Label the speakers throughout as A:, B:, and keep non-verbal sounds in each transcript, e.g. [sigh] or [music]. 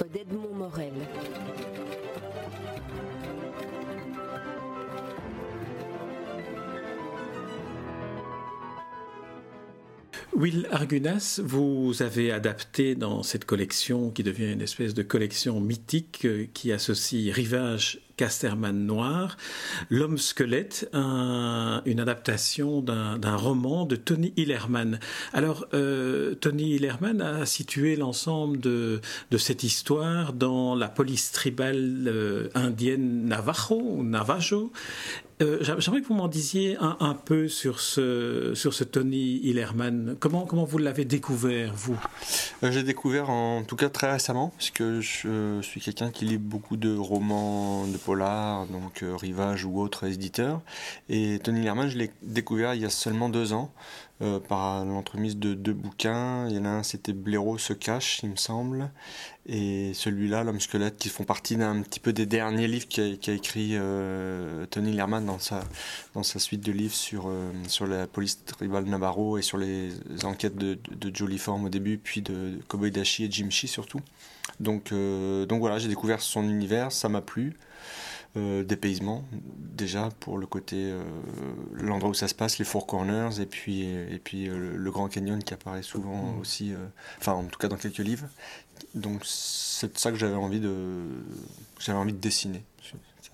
A: d'Edmond Morel.
B: Will Argunas, vous avez adapté dans cette collection qui devient une espèce de collection mythique euh, qui associe Rivage, Casterman Noir, L'homme squelette, une adaptation d'un roman de Tony Hillerman. Alors, euh, Tony Hillerman a situé l'ensemble de, cette histoire dans la police tribale euh, indienne Navajo Navajo euh, j'aimerais que vous m'en disiez un, peu sur ce, Tony Hillerman. Comment, vous l'avez découvert, vous?
C: Euh, J'ai découvert en tout cas très récemment, puisque je, suis quelqu'un qui lit beaucoup de romans de polar, donc euh, Rivage ou autres éditeurs. Et Tony Hillerman, je l'ai découvert il y a seulement deux ans. Euh, par l'entremise de deux bouquins. Il y en a un, c'était Blaireau se cache, il me semble, et celui-là, L'homme squelette, qui font partie d'un petit peu des derniers livres qu'a écrit euh, Tony Lerman dans sa, dans sa suite de livres sur, euh, sur la police tribale Navarro et sur les enquêtes de, de, Jolie Form au début, puis de Cowboy Dashi et Jim Shee surtout. Donc, donc voilà, j'ai découvert son univers, ça m'a plu. Euh, dépaysement déjà pour le côté euh, l'endroit où ça se passe les four corners et puis et puis euh, le, Grand Canyon qui apparaît souvent mm. aussi enfin en tout cas dans quelques livres donc c'est ça que j'avais envie de j'avais envie de dessiner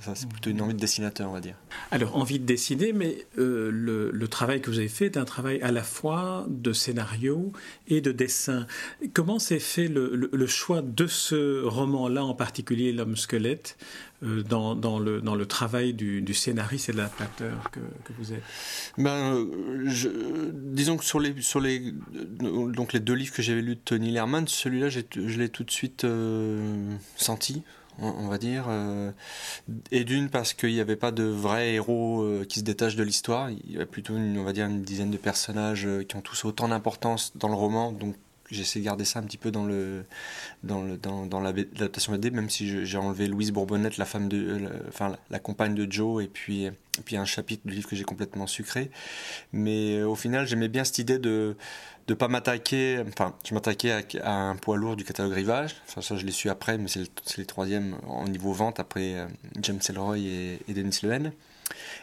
C: ça, c'est plutôt une envie de dessinateur, on va dire.
B: Alors, envie de dessiner, mais le, le, travail que vous avez fait est un travail à la fois de scénario et de dessin. Comment s'est fait le, le, choix de ce roman-là, en particulier L'homme squelette, euh, dans, dans, le, dans le travail du, du scénariste et de l'adaptateur que, que, vous êtes?
C: Ben, euh, je, Disons que sur les, sur les, donc les deux livres que j'avais lus de Tony Lerman, celui-là, je l'ai tout de suite euh, senti, on, va dire. et d'une, parce qu'il n'y avait pas de vrais héros qui se détachent de l'histoire. Il y a plutôt, une, on va dire, une dizaine de personnages qui ont tous autant d'importance dans le roman, j'essaie de garder ça un petit peu dans le dans le dans, dans l'adaptation BD même si j'ai enlevé Louise Bourbonnette la femme de enfin la, compagne de Joe et puis puis un chapitre du livre que j'ai complètement sucré. Mais euh, au final j'aimais bien cette idée de de pas m'attaquer enfin je m'attaquais à, un poids lourd du catalogue Rivage. Enfin ça je l'ai su après mais c'est le, les troisièmes en niveau vente après euh, James Elroy et, et Denis Lehen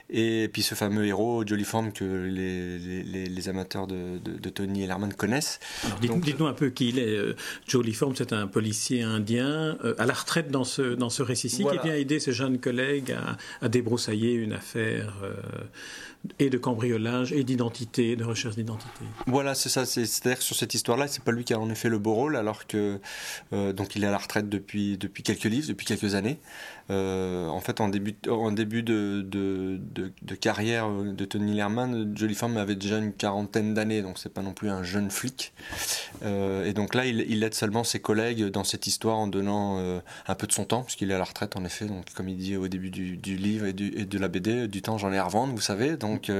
C: et puis ce fameux héros, Jolly que les, les, les amateurs de, de, Tony Ellerman connaissent.
B: Dites-nous un peu qui il est. Euh, Jolly c'est un policier indien euh, à la retraite dans ce, dans ce récit-ci qui vient aider ses jeunes collègues à, à débroussailler une affaire euh, et de cambriolage et d'identité, de recherche d'identité.
C: Voilà, c'est ça. C'est-à-dire sur cette histoire-là, c'est pas lui qui a en effet le beau rôle, alors que donc il est à la retraite depuis depuis quelques livres, depuis quelques années. En fait, en début, en début de, de, de, carrière de Tony Lerman, Jolie Farm avait déjà une quarantaine d'années, donc c'est pas non plus un jeune flic. Euh, et donc là, il, aide seulement ses collègues dans cette histoire en donnant euh, un peu de son temps, puisqu'il est à la retraite en effet. Donc, comme il dit au début du, livre et, de la BD, du temps j'en ai à revendre, vous savez. Donc,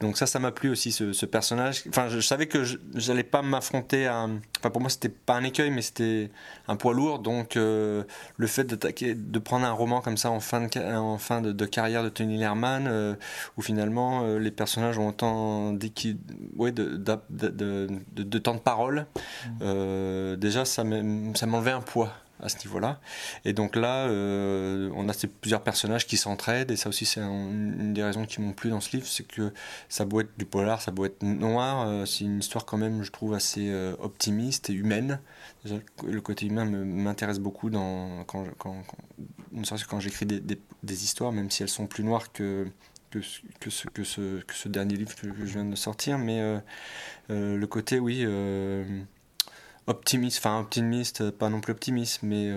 C: donc ça, ça m'a plu aussi ce, personnage. Enfin, je, savais que j'allais pas m'affronter à. Enfin, pour moi, c'était pas un écueil, mais c'était un poids lourd. Donc, le fait d'attaquer, de prendre un roman comme ça en fin de, en fin de, carrière de Tony Lerman, euh, où finalement euh, les personnages ont autant ouais, de, de, de, temps de parole, mmh. euh, déjà ça m'enlevait un poids à ce niveau-là. Et donc là, on a ces plusieurs personnages qui s'entraident, et ça aussi c'est une des raisons qui m'ont plu dans ce livre, c'est que ça doit être du polar, ça doit être noir, c'est une histoire quand même, je trouve, assez optimiste et humaine le côté humain m'intéresse beaucoup dans, quand, quand, quand j'écris des, des, histoires, même si elles sont plus noires que, que, que, ce, que, ce, dernier livre que, je viens de sortir. Mais euh, euh, le côté, oui, euh, optimiste, enfin optimiste, pas non plus optimiste, mais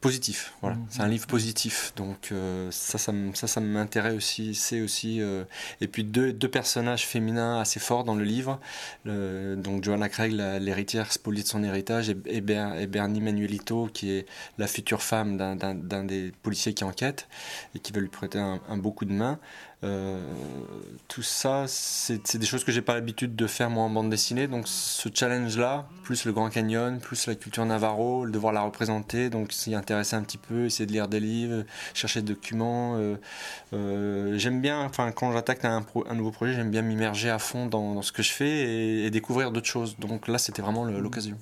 C: positif. Voilà, mhm. c'est un livre positif. Donc euh, ça, ça, ça, ça m'intéresse aussi. C'est aussi euh, et puis deux, deux, personnages féminins assez forts dans le livre. donc Joanna Craig, l'héritière spoliée de son héritage, et, et, Bernie Manuelito, qui est la future femme d'un des policiers qui enquête et qui va lui prêter un, un beau coup de main. Euh, tout ça, c'est des choses que j'ai pas l'habitude de faire moi en bande dessinée. Donc ce challenge-là, plus le Grand Canyon, plus la culture Navarro, devoir la représenter, donc s'y intéresser un petit peu, essayer de lire des livres, chercher des documents. Euh, euh, j'aime bien, enfin quand j'attaque un, nouveau projet, j'aime bien m'immerger à fond dans, ce que je fais et découvrir d'autres choses. Donc là, c'était vraiment l'occasion.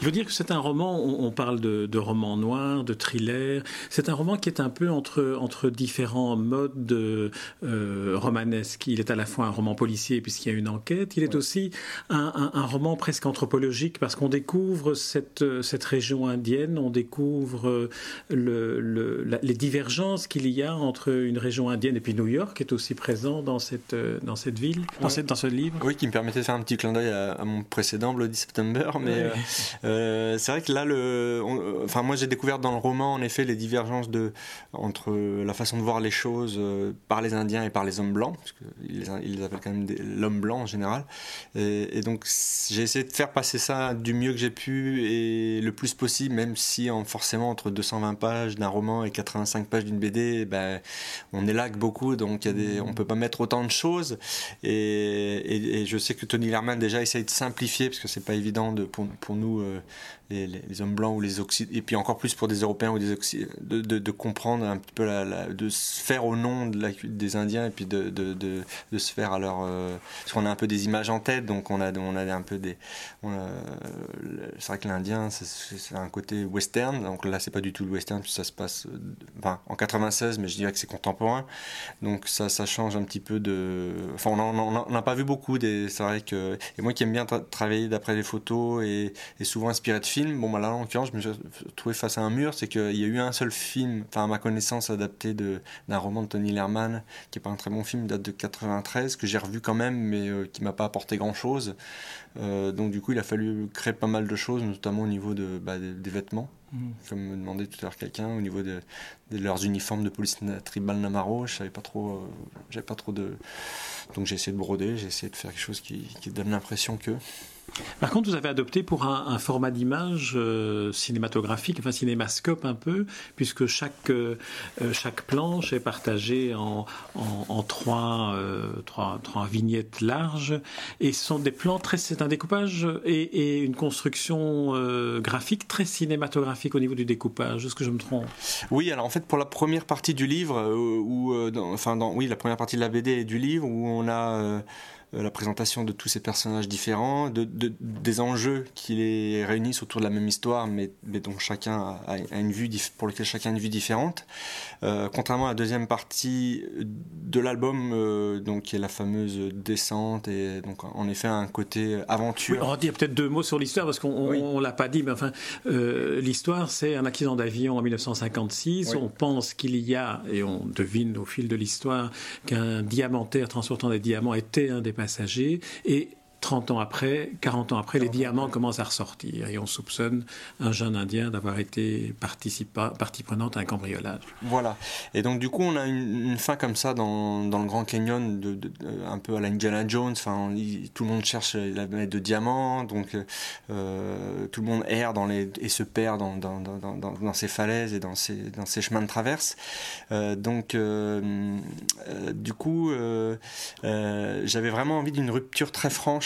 B: Il faut dire que c'est un roman, on, parle de, de, roman noir, de thriller, c'est un roman qui est un peu entre, entre différents modes euh, romanesques. Il est à la fois un roman policier puisqu'il y a une enquête, il est aussi un, un, roman presque anthropologique parce qu'on découvre cette, cette région indienne, on découvre le, le, les divergences qu'il y a entre une région indienne et puis New York est aussi présent dans cette, dans cette ville, dans, cette, dans ce livre.
C: Oui, qui me permettait de faire un petit clin d'œil à, mon précédent Bloody September, mais euh, [laughs] c'est vrai que là, le, enfin moi j'ai découvert dans le roman en effet les divergences entre la façon de voir les choses euh, par les Indiens et par les hommes blancs, parce qu'ils les, appellent quand même l'homme blanc en général. Et, donc j'ai essayé de faire passer ça du mieux que j'ai pu et le plus possible, même si en, forcément entre 220 pages d'un roman et 85 pages d'une BD, ben, on élague beaucoup, donc y a on peut pas mettre autant de choses. Et, je sais que Tony Lerman déjà essaye de simplifier parce que c'est pas évident de, pour nous euh, les, hommes blancs ou les occidentaux, et puis encore plus pour des Européens ou des occidentaux, de, comprendre un petit peu, de se faire au nom des Indiens et puis de, de, se faire à leur. Euh, parce qu'on a un peu des images en tête, donc on a, on a un peu des. C'est vrai que l'Indien, c'est un côté western, donc là, c'est pas du tout le western, puis ça se passe en 96, mais je dirais que c'est contemporain, donc ça, ça change un petit peu de. Enfin, on n'a pas vu beaucoup, c'est vrai que. Et moi qui aime bien travailler d'après les photos et, et souvent inspiré de Bon, bah, là, en l'occurrence, je me suis trouvé face à un mur. C'est qu'il y a eu un seul film, enfin, à ma connaissance, adapté d'un roman de Tony Lerman, qui n'est pas un très bon film, date de 93, que j'ai revu quand même, mais euh, qui m'a pas apporté grand chose. Euh, donc, du coup, il a fallu créer pas mal de choses, notamment au niveau de, bah, des, vêtements. Mmh. Comme me demandait tout à l'heure quelqu'un, au niveau de, leurs uniformes de police tribal Namaro, je savais pas trop, euh, j'avais pas trop de. Donc j'ai essayé de broder, j'ai essayé de faire quelque chose qui, qui donne l'impression que.
B: Par contre, vous avez adopté pour un, format d'image euh, cinématographique, enfin cinémascope un peu, puisque chaque, euh, euh, chaque planche est partagée en, en, trois, trois, vignettes larges, et ce sont des plans très, c'est un découpage et, et une construction graphique très cinématographique au niveau du découpage. Est-ce que je me trompe?
C: Oui, alors en fait, pour la première partie du livre, ou enfin, dans, oui, la première partie de la BD et du livre, où on a la présentation de tous ces personnages différents, de, des enjeux qui les réunissent autour de la même histoire, mais, mais dont chacun a, une vue pour lequel chacun a une vue différente. Euh, contrairement à la deuxième partie de l'album, euh, donc qui est la fameuse descente et donc en effet un côté aventure.
B: on va dire peut-être deux mots sur l'histoire parce qu'on ne l'a pas dit, mais enfin l'histoire c'est un accident d'avion en 1956. On pense qu'il y a et on devine au fil de l'histoire qu'un diamantaire transportant des diamants était un des passagers et 30 ans après, 40 ans après, les diamants commencent à ressortir et on soupçonne un jeune Indien d'avoir été partie prenante à un cambriolage.
C: Voilà. Et donc du coup, on a une, fin comme ça dans, dans le Grand Canyon, de, un peu à la Indiana Jones. Enfin, tout le monde cherche la planète de diamants, donc euh, tout le monde erre dans les, et se perd dans, dans, dans, dans ces falaises et dans ces, dans ces chemins de traverse. Euh, donc euh, du coup, j'avais vraiment envie d'une rupture très franche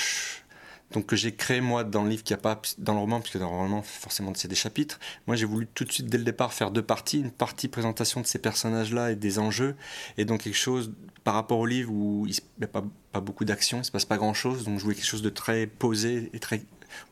C: donc que j'ai créé moi dans le livre qui a pas dans le roman puisque dans le roman forcément c'est des chapitres. Moi j'ai voulu tout de suite dès le départ faire deux parties une partie présentation de ces personnages là et des enjeux et donc quelque chose par rapport au livre où il n'y a pas, pas beaucoup d'action il se passe pas grand chose donc je voulais quelque chose de très posé et très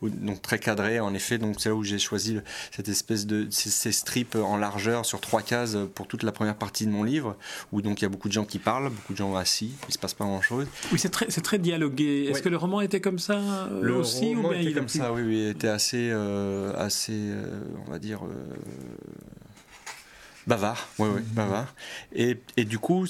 C: donc très cadré en effet. Donc c'est là où j'ai choisi cette espèce de ces, strips en largeur sur trois cases pour toute la première partie de mon livre, où donc il y a beaucoup de gens qui parlent, beaucoup de gens assis, il se passe pas grand chose.
B: Oui, c'est très, c'est très dialogué. Est-ce que le roman était comme ça euh,
C: le
B: aussi
C: roman ou bien était comme ça, oui, oui, il était assez, euh, assez, euh, on va dire. bavard, oui, oui, bavard. Et, et du coup,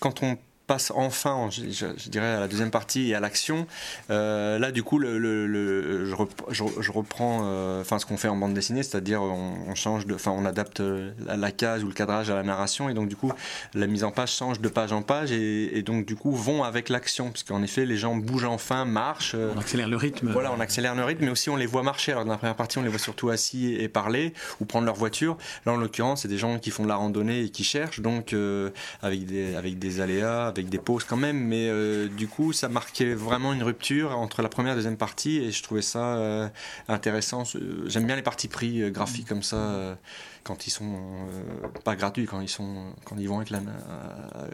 C: quand on passe enfin, je, dirais, à la deuxième partie et à l'action. Euh, là, du coup, le, je, reprends euh, enfin, ce qu'on fait en bande dessinée, c'est-à-dire on, change de, enfin, on adapte euh, la, case ou le cadrage à la narration, et donc du coup, la mise en page change de page en page, et, donc du coup, vont avec l'action, puisqu'en effet, les gens bougent enfin, marchent.
B: On accélère le rythme.
C: Voilà, on accélère le rythme, mais aussi on les voit marcher. Alors dans la première partie, on les voit surtout assis et parler, ou prendre leur voiture. Là, en l'occurrence, c'est des gens qui font de la randonnée et qui cherchent, donc avec des avec des aléas avec des pauses quand même, mais euh, du coup, ça marquait vraiment une rupture entre la première et la deuxième partie, et je trouvais ça euh, intéressant. J'aime bien les parties pris euh, graphiques comme ça quand ils sont pas gratuits, quand ils sont quand ils vont avec, la,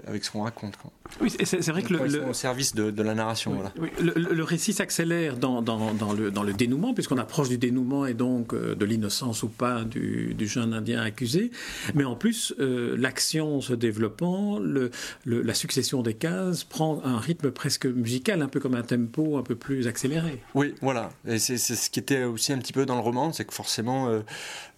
C: avec ce qu'on raconte.
B: Oui, c'est vrai que le,
C: au service de, de la narration. voilà.
B: le, récit s'accélère dans, dans, dans, le, dans le dénouement, puisqu'on approche du dénouement et donc de l'innocence ou pas du, du, jeune Indien accusé. Mais en plus, l'action se développant, le, la succession des cases prend un rythme presque musical, un peu comme un tempo un peu plus accéléré.
C: Oui, voilà. Et c'est ce qui était aussi un petit peu dans le roman, c'est que forcément, euh,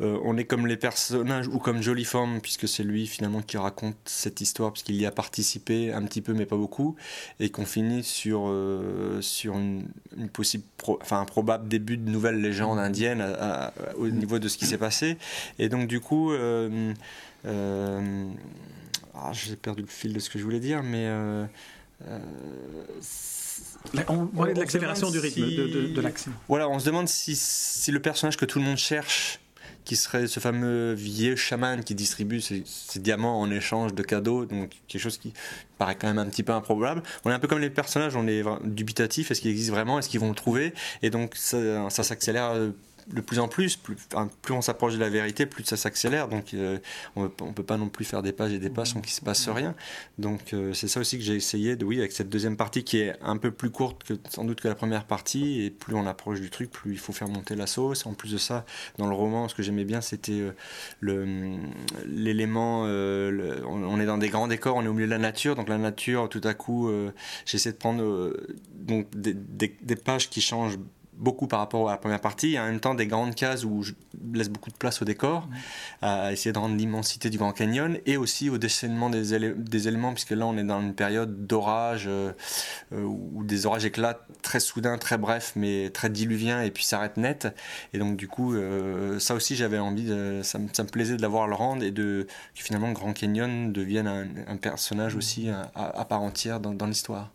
C: euh, on est comme les personnages ou comme Jolie Forme, puisque c'est lui finalement qui raconte cette histoire, puisqu'il y a participé un petit peu, mais pas beaucoup, et qu'on finit sur, euh, sur une, possible, enfin un probable début de nouvelle légende indienne au niveau de ce qui s'est passé. Et donc du coup. Ah, j'ai perdu le fil de ce que je voulais dire, mais
B: on parlait de l'accélération du rythme, de, l'action.
C: Voilà, on se demande si, si, le personnage que tout le monde cherche, qui serait ce fameux vieux chaman qui distribue ses, diamants en échange de cadeaux, donc quelque chose qui paraît quand même un petit peu improbable. On est un peu comme les personnages, on est dubitatif, est-ce qu'il existe vraiment, est-ce qu'ils vont le trouver Et donc ça, ça s'accélère de plus en plus, plus, plus on s'approche de la vérité, plus ça s'accélère. Donc euh, on ne peut pas non plus faire des pages et des pages sans qu'il se passe rien. Donc euh, c'est ça aussi que j'ai essayé de, oui, avec cette deuxième partie qui est un peu plus courte que sans doute que la première partie. Et plus on approche du truc, plus il faut faire monter la sauce. En plus de ça, dans le roman, ce que j'aimais bien, c'était euh, le l'élément. on, est dans des grands décors, on est au milieu de la nature. Donc la nature, tout à coup, j'essaie de prendre donc des, des pages qui changent beaucoup par rapport à la première partie, et en même temps des grandes cases où je laisse beaucoup de place au décor, à essayer de rendre l'immensité du Grand Canyon, et aussi au déchaînement des, éléments, puisque là on est dans une période d'orage, euh, euh, où des orages éclatent très soudain, très bref, mais très diluviens, et puis s'arrêtent net. Et donc du coup, euh, ça aussi j'avais envie, de, ça, me, ça, me plaisait de l'avoir le rendre, et de, que finalement Grand Canyon devienne un, personnage aussi à, part entière dans l'histoire.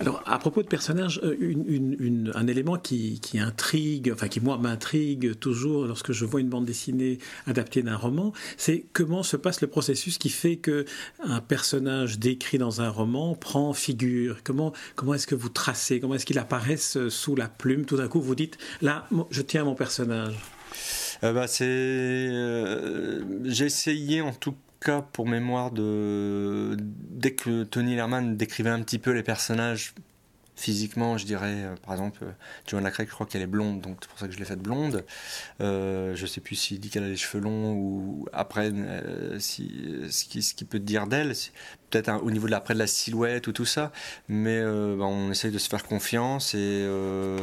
B: Alors, à propos de personnages, euh, un élément qui, intrigue, enfin qui moi m'intrigue toujours lorsque je vois une bande dessinée adaptée d'un roman, c'est comment se passe le processus qui fait que un personnage décrit dans un roman prend figure. Comment comment est-ce que vous tracez? Comment est-ce qu'il apparaît sous la plume? Tout d'un coup, vous dites là, je tiens mon personnage.
C: Euh, bah, c'est euh, j'ai essayé en tout pour mémoire de dès que Tony Lerman décrivait un petit peu les personnages physiquement, je dirais, euh, par exemple, euh, Joanna Craig, je crois qu'elle est blonde, donc c'est pour ça que je l'ai faite blonde. Euh, je sais plus s'il dit qu'elle a les cheveux longs ou après, euh, si, ce qu'il ce qui peut dire d'elle, peut-être au niveau de l'après de la silhouette ou tout ça, mais bah, on essaye de se faire confiance et euh,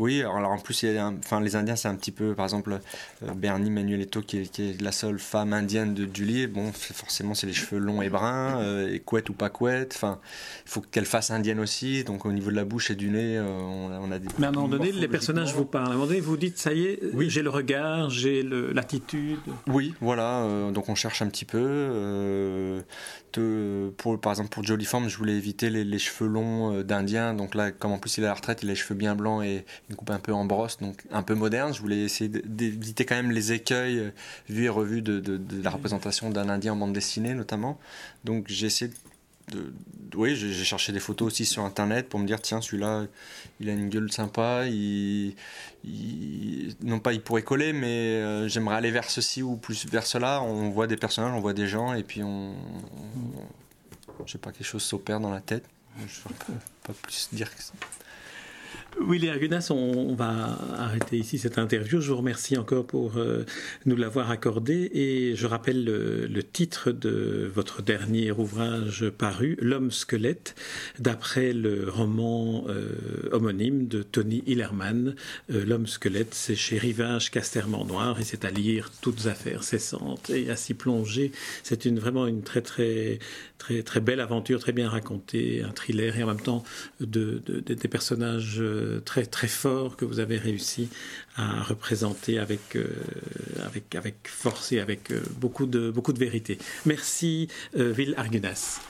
C: oui, alors en plus, il y a enfin, les Indiens, c'est un petit peu, par exemple, euh, Bernie Manueletto, qui est, qui est, la seule femme indienne de Julie, bon, forcément, c'est les cheveux longs et bruns, euh, et couette ou pas couette, enfin, il faut qu'elle fasse indienne aussi, donc au niveau de la bouche et du nez, on, a des.
B: Mais à un moment donné, les personnages vous parlent, à un moment donné, vous dites, ça y est, oui. j'ai le regard, j'ai l'attitude.
C: Oui, voilà, donc on cherche un petit peu. pour, par exemple, pour Jolie Form, je voulais éviter les, les cheveux longs d'Indien, donc là, comme en plus il est à la retraite, il a les cheveux bien blancs et une coupe un peu en brosse, donc un peu moderne. Je voulais essayer d'éviter quand même les écueils euh, vus et revus de, la représentation d'un Indien en bande dessinée notamment. Donc j'ai essayé de, oui, j'ai cherché des photos aussi sur internet pour me dire tiens celui-là il a une gueule sympa, il, non pas il pourrait coller mais euh, j'aimerais aller vers ceci ou plus vers cela. On voit des personnages, on voit des gens et puis on, on je sais pas quelque chose s'opère dans la tête. Je ne peux pas plus dire que ça.
B: Willy Argunas, on, va arrêter ici cette interview. Je vous remercie encore pour euh, nous l'avoir accordé et je rappelle le, titre de votre dernier ouvrage paru, L'homme squelette, d'après le roman euh, homonyme de Tony Hillerman. Euh, L'homme squelette, c'est chez Rivage Casterman Noir et c'est à lire toutes affaires cessantes et à s'y plonger. C'est vraiment une très très très très belle aventure, très bien racontée, un thriller et en même temps de, des personnages très très forts que vous avez réussi à représenter avec euh, avec avec force et avec euh, beaucoup de beaucoup de vérité. Merci, euh, Ville Argunas.